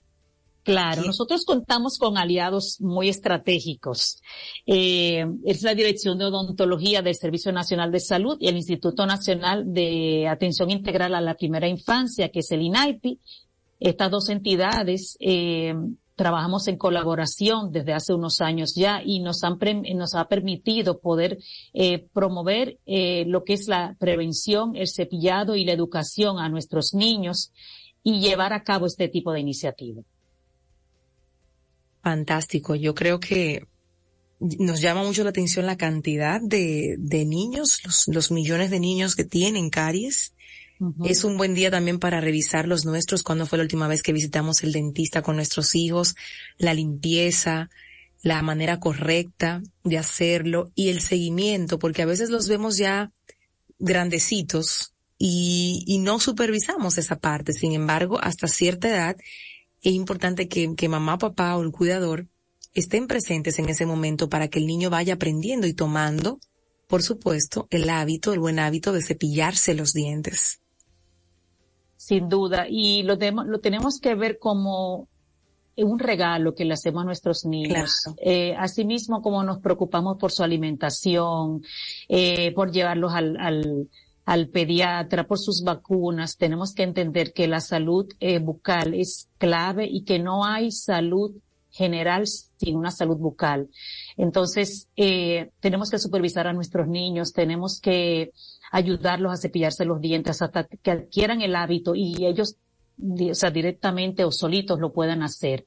J: Claro, nosotros contamos con aliados muy estratégicos. Eh, es la Dirección de Odontología del Servicio Nacional de Salud y el Instituto Nacional de Atención Integral a la Primera Infancia, que es el INAIPI. Estas dos entidades eh, trabajamos en colaboración desde hace unos años ya y nos, han nos ha permitido poder eh, promover eh, lo que es la prevención, el cepillado y la educación a nuestros niños y llevar a cabo este tipo de iniciativa.
C: Fantástico. Yo creo que nos llama mucho la atención la cantidad de, de niños, los, los millones de niños que tienen caries es un buen día también para revisar los nuestros, cuando fue la última vez que visitamos el dentista con nuestros hijos, la limpieza, la manera correcta de hacerlo y el seguimiento, porque a veces los vemos ya grandecitos y, y no supervisamos esa parte. Sin embargo, hasta cierta edad es importante que, que mamá, papá o el cuidador estén presentes en ese momento para que el niño vaya aprendiendo y tomando, por supuesto, el hábito, el buen hábito de cepillarse los dientes
J: sin duda, y lo, lo tenemos que ver como un regalo que le hacemos a nuestros niños. Eh, asimismo, como nos preocupamos por su alimentación, eh, por llevarlos al, al, al, pediatra, por sus vacunas, tenemos que entender que la salud eh, bucal es clave y que no hay salud general sin una salud bucal. Entonces, eh, tenemos que supervisar a nuestros niños, tenemos que ayudarlos a cepillarse los dientes hasta que adquieran el hábito y ellos, sea, directamente o solitos lo puedan hacer.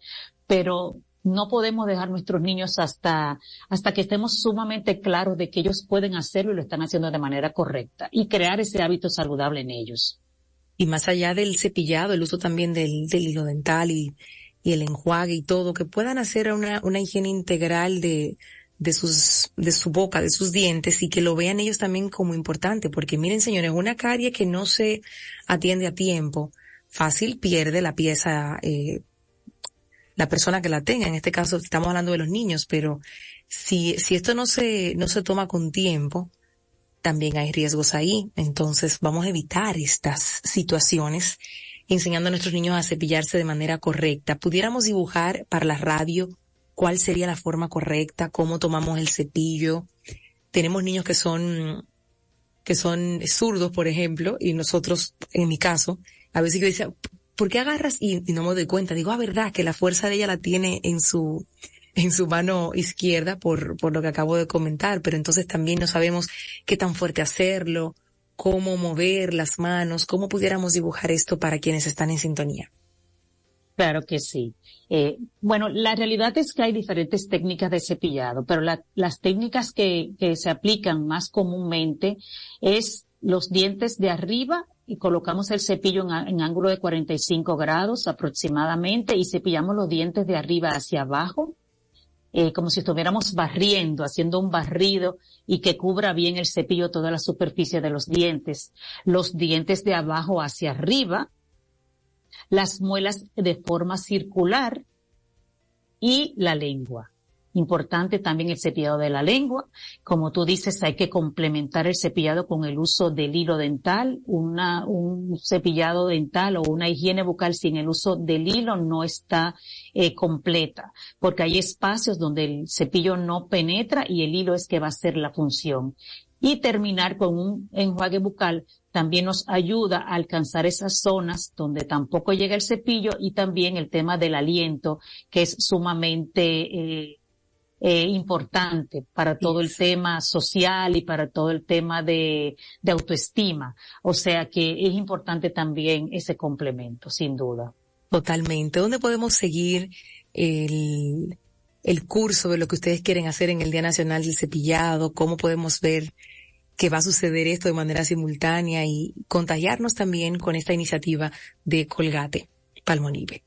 J: Pero no podemos dejar nuestros niños hasta, hasta que estemos sumamente claros de que ellos pueden hacerlo y lo están haciendo de manera correcta y crear ese hábito saludable en ellos.
C: Y más allá del cepillado, el uso también del, del hilo dental y, y el enjuague y todo, que puedan hacer una, una higiene integral de, de sus, de su boca, de sus dientes y que lo vean ellos también como importante, porque miren señores, una carie que no se atiende a tiempo, fácil pierde la pieza, eh, la persona que la tenga, en este caso estamos hablando de los niños, pero si, si esto no se, no se toma con tiempo, también hay riesgos ahí. Entonces vamos a evitar estas situaciones enseñando a nuestros niños a cepillarse de manera correcta. Pudiéramos dibujar para la radio cuál sería la forma correcta, cómo tomamos el cepillo. Tenemos niños que son, que son zurdos, por ejemplo, y nosotros, en mi caso, a veces yo decía, ¿por qué agarras? Y, no me doy cuenta. Digo, ah, verdad, que la fuerza de ella la tiene en su, en su mano izquierda por, por lo que acabo de comentar, pero entonces también no sabemos qué tan fuerte hacerlo, cómo mover las manos, cómo pudiéramos dibujar esto para quienes están en sintonía.
J: Claro que sí. Eh, bueno, la realidad es que hay diferentes técnicas de cepillado, pero las técnicas que, que se aplican más comúnmente es los dientes de arriba y colocamos el cepillo en, en, ángulo de 45 grados aproximadamente y cepillamos los dientes de arriba hacia abajo, eh, como si estuviéramos barriendo, haciendo un barrido y que cubra bien el cepillo toda la superficie de los dientes. Los dientes de abajo hacia arriba las muelas de forma circular y la lengua. Importante también el cepillado de la lengua. Como tú dices, hay que complementar el cepillado con el uso del hilo dental. Una, un cepillado dental o una higiene bucal sin el uso del hilo no está eh, completa, porque hay espacios donde el cepillo no penetra y el hilo es que va a hacer la función. Y terminar con un enjuague bucal también nos ayuda a alcanzar esas zonas donde tampoco llega el cepillo y también el tema del aliento, que es sumamente eh, eh, importante para todo el tema social y para todo el tema de, de autoestima. O sea que es importante también ese complemento, sin duda.
C: Totalmente. ¿Dónde podemos seguir el, el curso de lo que ustedes quieren hacer en el Día Nacional del Cepillado? ¿Cómo podemos ver que va a suceder esto de manera simultánea y contagiarnos también con esta iniciativa de Colgate Palmonive?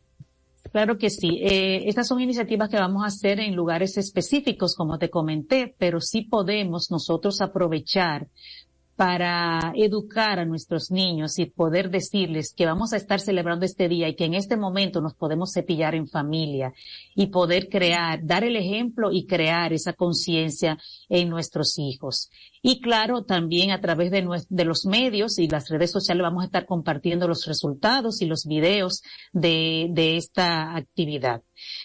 J: Claro que sí. Eh, estas son iniciativas que vamos a hacer en lugares específicos, como te comenté, pero sí podemos nosotros aprovechar para educar a nuestros niños y poder decirles que vamos a estar celebrando este día y que en este momento nos podemos cepillar en familia y poder crear, dar el ejemplo y crear esa conciencia en nuestros hijos. Y claro, también a través de, los medios y las redes sociales vamos a estar compartiendo los resultados y los videos de, esta actividad.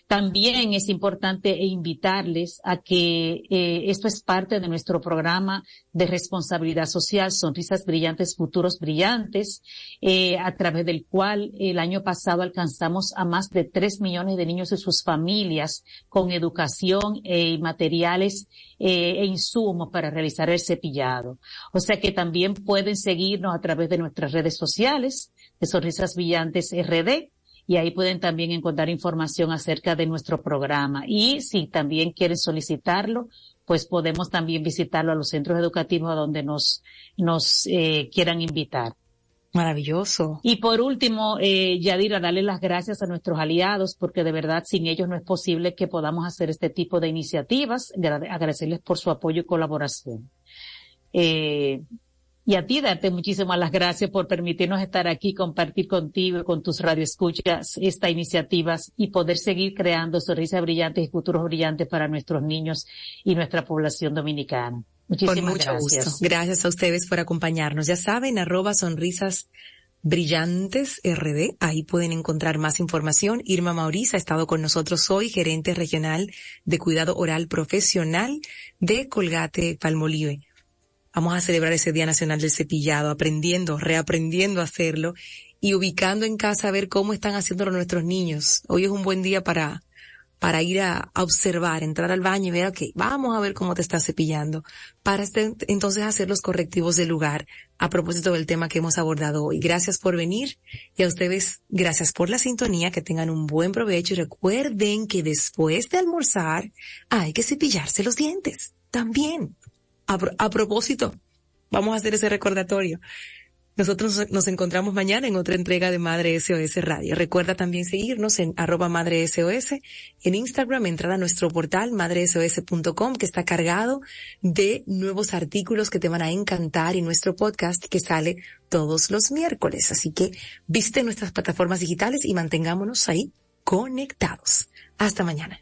J: También es importante invitarles a que eh, esto es parte de nuestro programa de responsabilidad social, Sonrisas Brillantes, Futuros Brillantes, eh, a través del cual el año pasado alcanzamos a más de tres millones de niños y sus familias con educación y materiales eh, e insumos para realizar el cepillado. O sea que también pueden seguirnos a través de nuestras redes sociales de Sonrisas Brillantes RD y ahí pueden también encontrar información acerca de nuestro programa. Y si también quieren solicitarlo, pues podemos también visitarlo a los centros educativos a donde nos, nos eh, quieran invitar.
C: Maravilloso.
J: Y por último, eh, Yadira, darle las gracias a nuestros aliados, porque de verdad sin ellos no es posible que podamos hacer este tipo de iniciativas. Agradecerles por su apoyo y colaboración. Eh, y a ti darte muchísimas las gracias por permitirnos estar aquí, compartir contigo, con tus radioescuchas, esta iniciativas y poder seguir creando sonrisas brillantes y futuros brillantes para nuestros niños y nuestra población dominicana. Muchísimas
C: Con mucho
J: gracias.
C: gusto. Gracias a ustedes por acompañarnos. Ya saben, arroba sonrisas Brillantes RD, ahí pueden encontrar más información. Irma Mauriza ha estado con nosotros hoy, gerente regional de cuidado oral profesional de Colgate Palmolive. Vamos a celebrar ese Día Nacional del Cepillado, aprendiendo, reaprendiendo a hacerlo y ubicando en casa a ver cómo están haciéndolo nuestros niños. Hoy es un buen día para, para ir a, observar, entrar al baño y ver, ok, vamos a ver cómo te estás cepillando, para este, entonces hacer los correctivos del lugar a propósito del tema que hemos abordado hoy. Gracias por venir y a ustedes, gracias por la sintonía, que tengan un buen provecho y recuerden que después de almorzar hay que cepillarse los dientes también. A, propósito, vamos a hacer ese recordatorio. Nosotros nos encontramos mañana en otra entrega de Madre SOS Radio. Recuerda también seguirnos en arroba Madre SOS, en Instagram, entrar a nuestro portal madresos.com que está cargado de nuevos artículos que te van a encantar y nuestro podcast que sale todos los miércoles. Así que visite nuestras plataformas digitales y mantengámonos ahí conectados. Hasta mañana.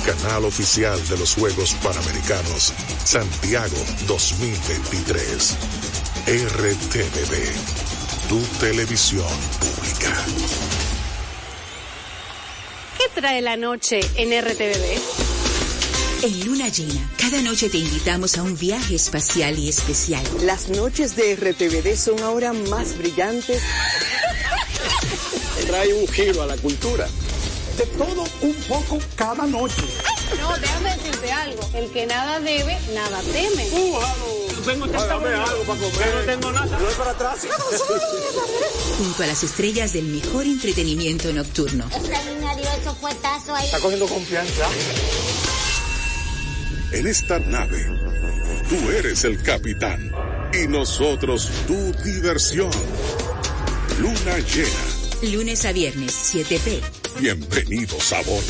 A: canal oficial de los Juegos Panamericanos Santiago 2023. RTVD, tu televisión pública.
K: ¿Qué trae la noche en RTVD?
L: En Luna Llena, cada noche te invitamos a un viaje espacial y especial.
M: Las noches de RTVD son ahora más brillantes.
N: Trae un giro a la cultura
O: de todo un poco cada noche.
K: No, déjame decirte algo. El que nada debe, nada teme.
N: tengo algo para comer. no tengo nada. No es para atrás.
L: Junto a las estrellas del mejor entretenimiento nocturno.
D: Extraordinario eso fuetazo ahí.
N: Está cogiendo confianza.
A: En esta nave, tú eres el capitán y nosotros tu diversión. Luna llena.
L: Lunes a viernes, 7p
A: Bienvenidos a bordo.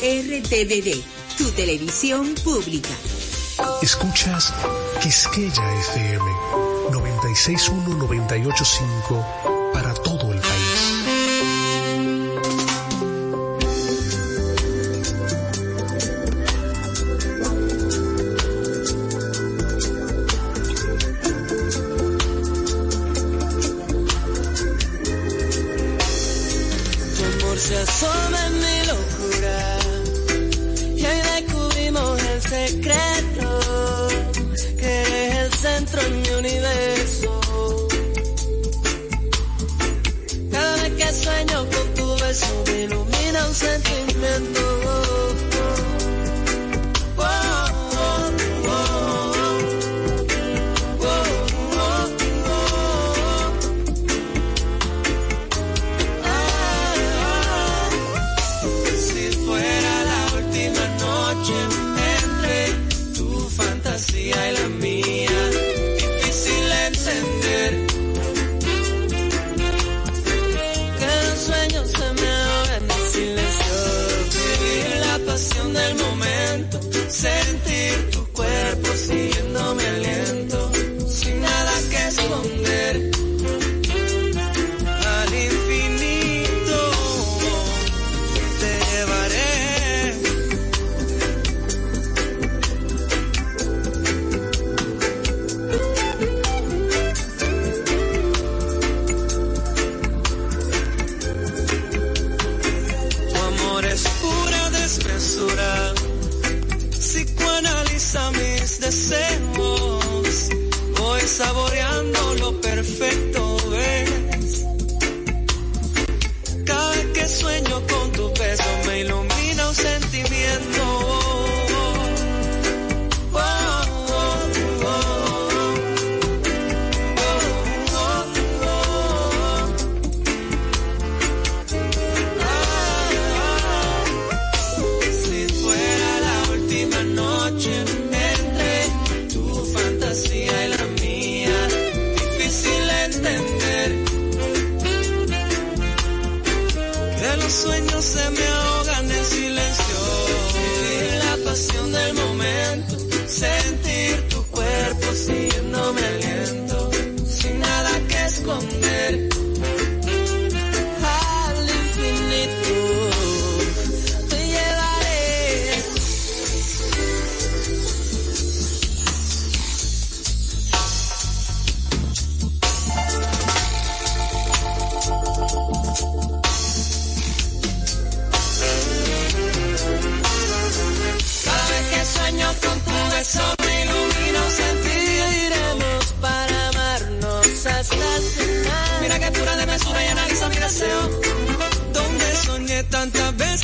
L: RTVD, tu televisión pública.
P: Escuchas Quisqueya FM 961 985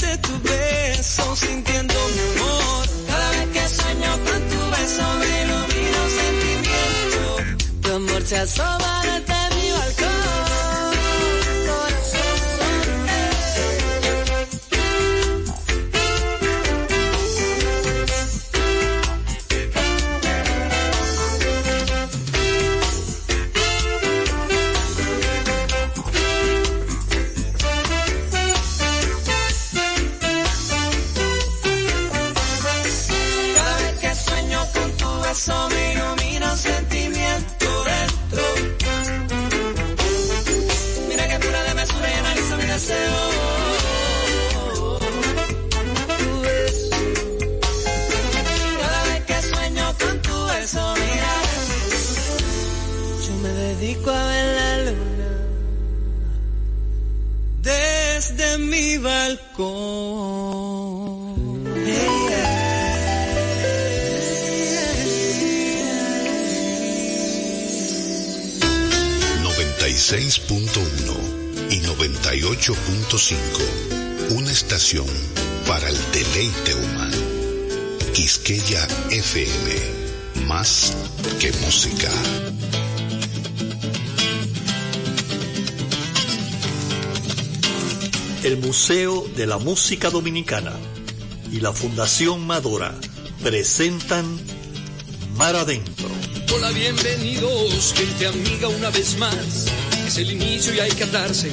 P: de tu beso sintiendo mi amor. Cada vez que sueño con tu beso
Q: me ilumino sentimiento. Tu amor se asoma de 98.5. Una estación para el deleite humano. Quisqueya FM. Más que música.
R: El Museo de la Música Dominicana y la Fundación Madora presentan Mar Adentro.
S: Hola, bienvenidos, gente amiga, una vez más. Es el inicio y hay que atarse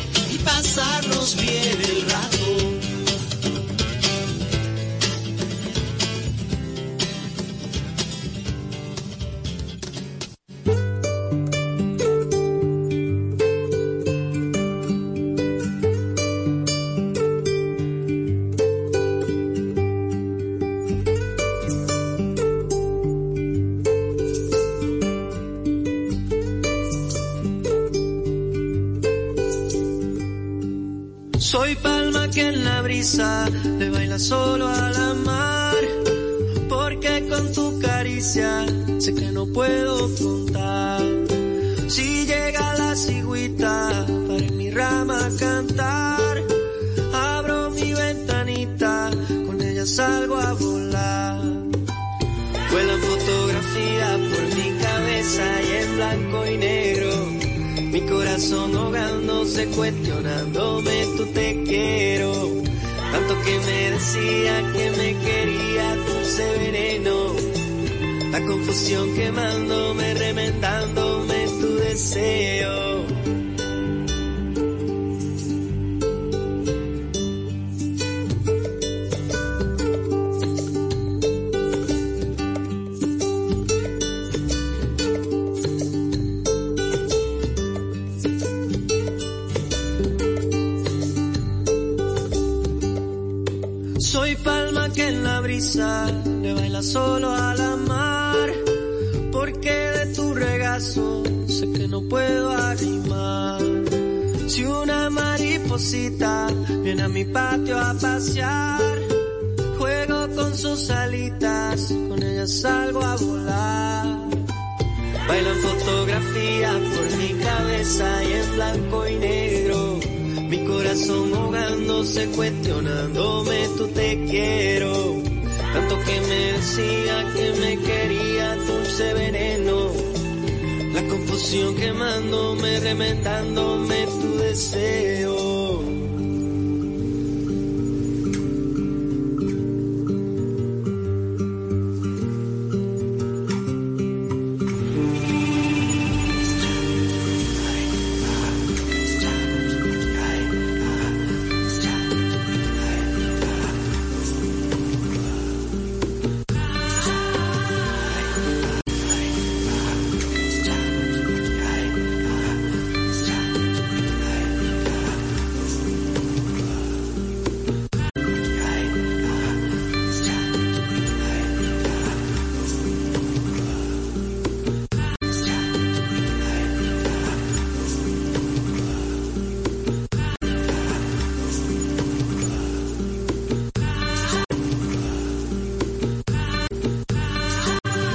P: pasarnos bien el rato. Ahogándose, cuestionándome, tú te quiero. Tanto que me decía que me quería, dulce veneno. La confusión quemándome, remendándome tu deseo. Le baila solo a la mar. Porque de tu regazo sé que no puedo animar. Si una mariposita viene a mi patio a pasear, juego con sus alitas, con ellas salgo a volar. Bailan fotografías por mi cabeza y en blanco y negro. Mi corazón ahogándose, cuestionándome, tú te quiero. Tanto que me decía que me quería, dulce veneno. La confusión quemándome, remendándome tu deseo.